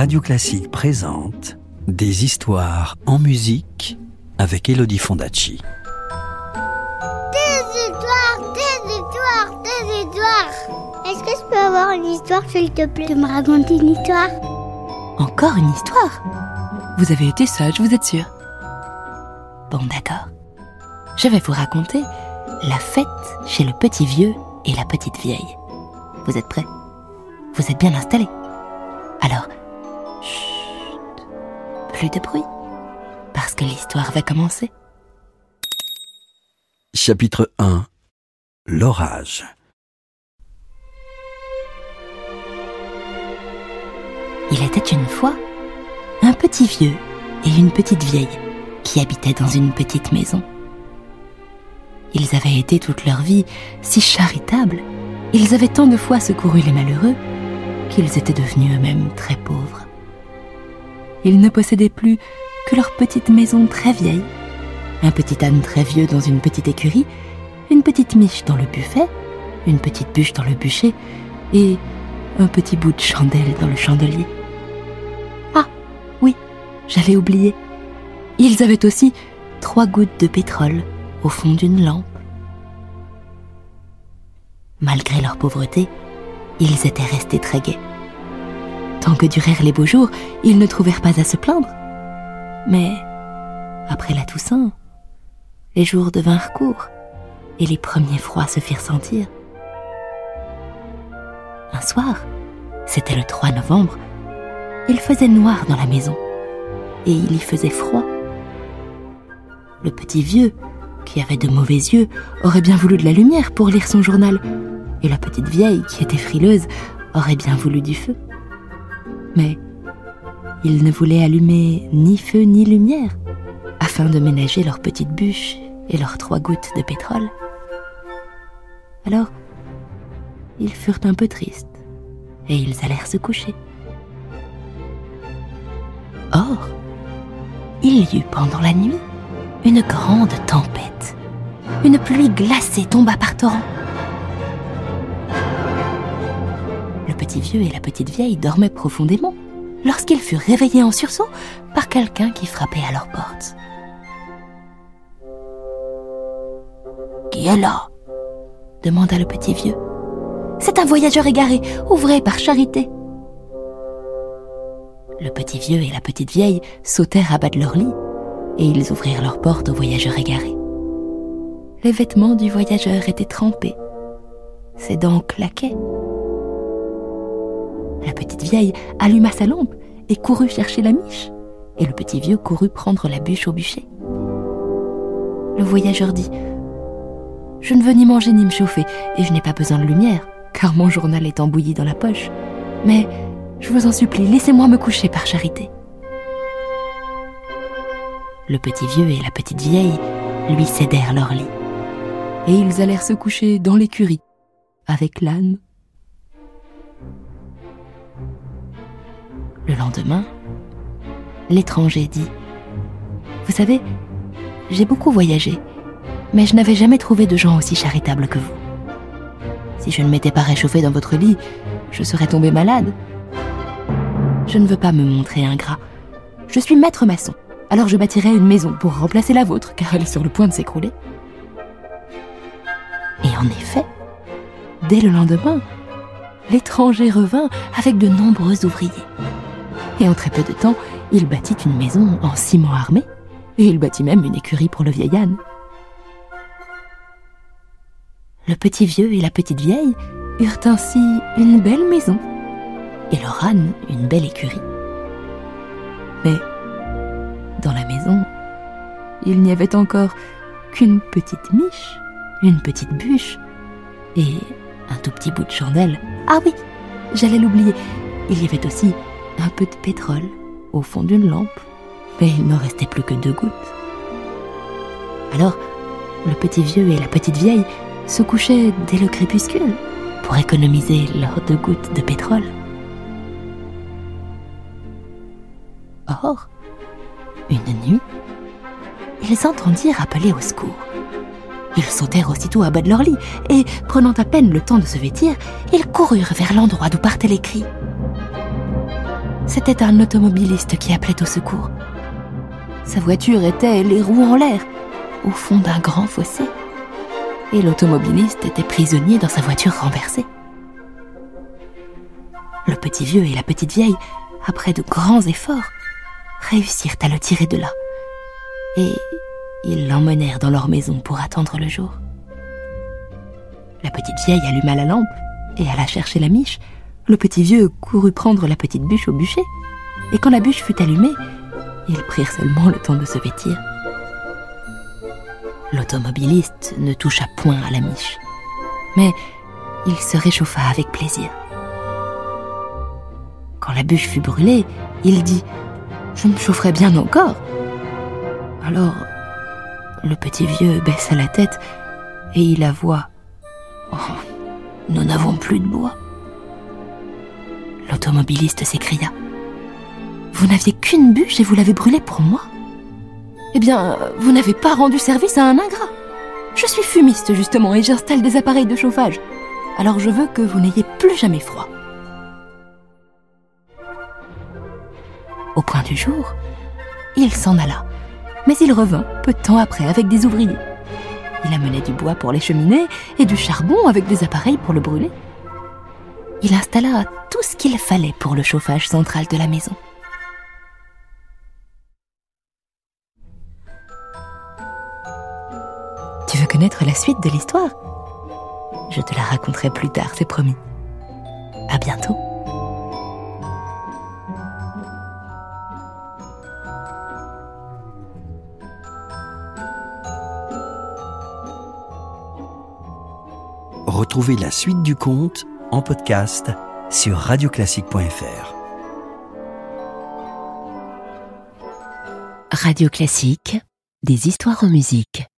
Radio Classique présente Des histoires en musique avec Elodie Fondacci. Des histoires, des histoires, des histoires. Est-ce que je peux avoir une histoire, s'il te plaît, de me raconter une histoire? Encore une histoire? Vous avez été sage, vous êtes sûr? Bon, d'accord. Je vais vous raconter la fête chez le petit vieux et la petite vieille. Vous êtes prêts? Vous êtes bien installés? Alors, chut, plus de bruit, parce que l'histoire va commencer. Chapitre 1 L'orage. Il était une fois un petit vieux et une petite vieille qui habitaient dans une petite maison. Ils avaient été toute leur vie si charitables, ils avaient tant de fois secouru les malheureux, qu'ils étaient devenus eux-mêmes très pauvres. Ils ne possédaient plus que leur petite maison très vieille, un petit âne très vieux dans une petite écurie, une petite miche dans le buffet, une petite bûche dans le bûcher, et un petit bout de chandelle dans le chandelier. Ah, oui, j'avais oublié. Ils avaient aussi trois gouttes de pétrole au fond d'une lampe. Malgré leur pauvreté, ils étaient restés très gais. Tant que durèrent les beaux jours, ils ne trouvèrent pas à se plaindre. Mais, après la Toussaint, les jours devinrent courts et les premiers froids se firent sentir. Un soir, c'était le 3 novembre, il faisait noir dans la maison et il y faisait froid. Le petit vieux, qui avait de mauvais yeux, aurait bien voulu de la lumière pour lire son journal, et la petite vieille, qui était frileuse, aurait bien voulu du feu. Mais ils ne voulaient allumer ni feu ni lumière, afin de ménager leur petite bûche et leurs trois gouttes de pétrole. Alors, ils furent un peu tristes, et ils allèrent se coucher. Or, il y eut pendant la nuit une grande tempête. Une pluie glacée tomba par torrents. Petit vieux et la petite vieille dormaient profondément lorsqu'ils furent réveillés en sursaut par quelqu'un qui frappait à leur porte. Qui est là? demanda le petit vieux. C'est un voyageur égaré, ouvrez par charité. Le petit vieux et la petite vieille sautèrent à bas de leur lit et ils ouvrirent leurs portes au voyageur égaré. Les vêtements du voyageur étaient trempés. Ses dents claquaient. La petite vieille alluma sa lampe et courut chercher la miche, et le petit vieux courut prendre la bûche au bûcher. Le voyageur dit Je ne veux ni manger ni me chauffer, et je n'ai pas besoin de lumière, car mon journal est embouilli dans la poche. Mais, je vous en supplie, laissez-moi me coucher par charité le petit vieux et la petite vieille lui cédèrent leur lit. Et ils allèrent se coucher dans l'écurie, avec l'âne. Lendemain, l'étranger dit Vous savez, j'ai beaucoup voyagé, mais je n'avais jamais trouvé de gens aussi charitables que vous. Si je ne m'étais pas réchauffé dans votre lit, je serais tombé malade. Je ne veux pas me montrer ingrat. Je suis maître maçon alors je bâtirai une maison pour remplacer la vôtre, car elle est sur le point de s'écrouler. Et en effet, dès le lendemain, l'étranger revint avec de nombreux ouvriers. Et en très peu de temps, il bâtit une maison en ciment armé, et il bâtit même une écurie pour le vieil âne. Le petit vieux et la petite vieille eurent ainsi une belle maison, et leur âne une belle écurie. Mais dans la maison, il n'y avait encore qu'une petite miche, une petite bûche et un tout petit bout de chandelle. Ah oui, j'allais l'oublier. Il y avait aussi un peu de pétrole au fond d'une lampe, mais il n'en restait plus que deux gouttes. Alors, le petit vieux et la petite vieille se couchaient dès le crépuscule pour économiser leurs deux gouttes de pétrole. Or, une nuit, ils entendirent appeler au secours. Ils sautèrent aussitôt à bas de leur lit et, prenant à peine le temps de se vêtir, ils coururent vers l'endroit d'où partaient les cris. C'était un automobiliste qui appelait au secours. Sa voiture était les roues en l'air, au fond d'un grand fossé. Et l'automobiliste était prisonnier dans sa voiture renversée. Le petit vieux et la petite vieille, après de grands efforts, réussirent à le tirer de là. Et ils l'emmenèrent dans leur maison pour attendre le jour. La petite vieille alluma la lampe et alla chercher la miche. Le petit vieux courut prendre la petite bûche au bûcher. Et quand la bûche fut allumée, ils prirent seulement le temps de se vêtir. L'automobiliste ne toucha point à la miche, mais il se réchauffa avec plaisir. Quand la bûche fut brûlée, il dit ⁇ Je me chaufferai bien encore !⁇ Alors, le petit vieux baissa la tête et il avoua ⁇ Oh, nous n'avons plus de bois. L'automobiliste s'écria. Vous n'aviez qu'une bûche et vous l'avez brûlée pour moi Eh bien, vous n'avez pas rendu service à un ingrat. Je suis fumiste justement et j'installe des appareils de chauffage. Alors je veux que vous n'ayez plus jamais froid. Au point du jour, il s'en alla, mais il revint peu de temps après avec des ouvriers. Il amenait du bois pour les cheminées et du charbon avec des appareils pour le brûler. Il installa tout ce qu'il fallait pour le chauffage central de la maison. Tu veux connaître la suite de l'histoire? Je te la raconterai plus tard, c'est promis. À bientôt. Retrouvez la suite du conte en podcast sur radioclassique.fr. Radio Classique, des histoires en musique.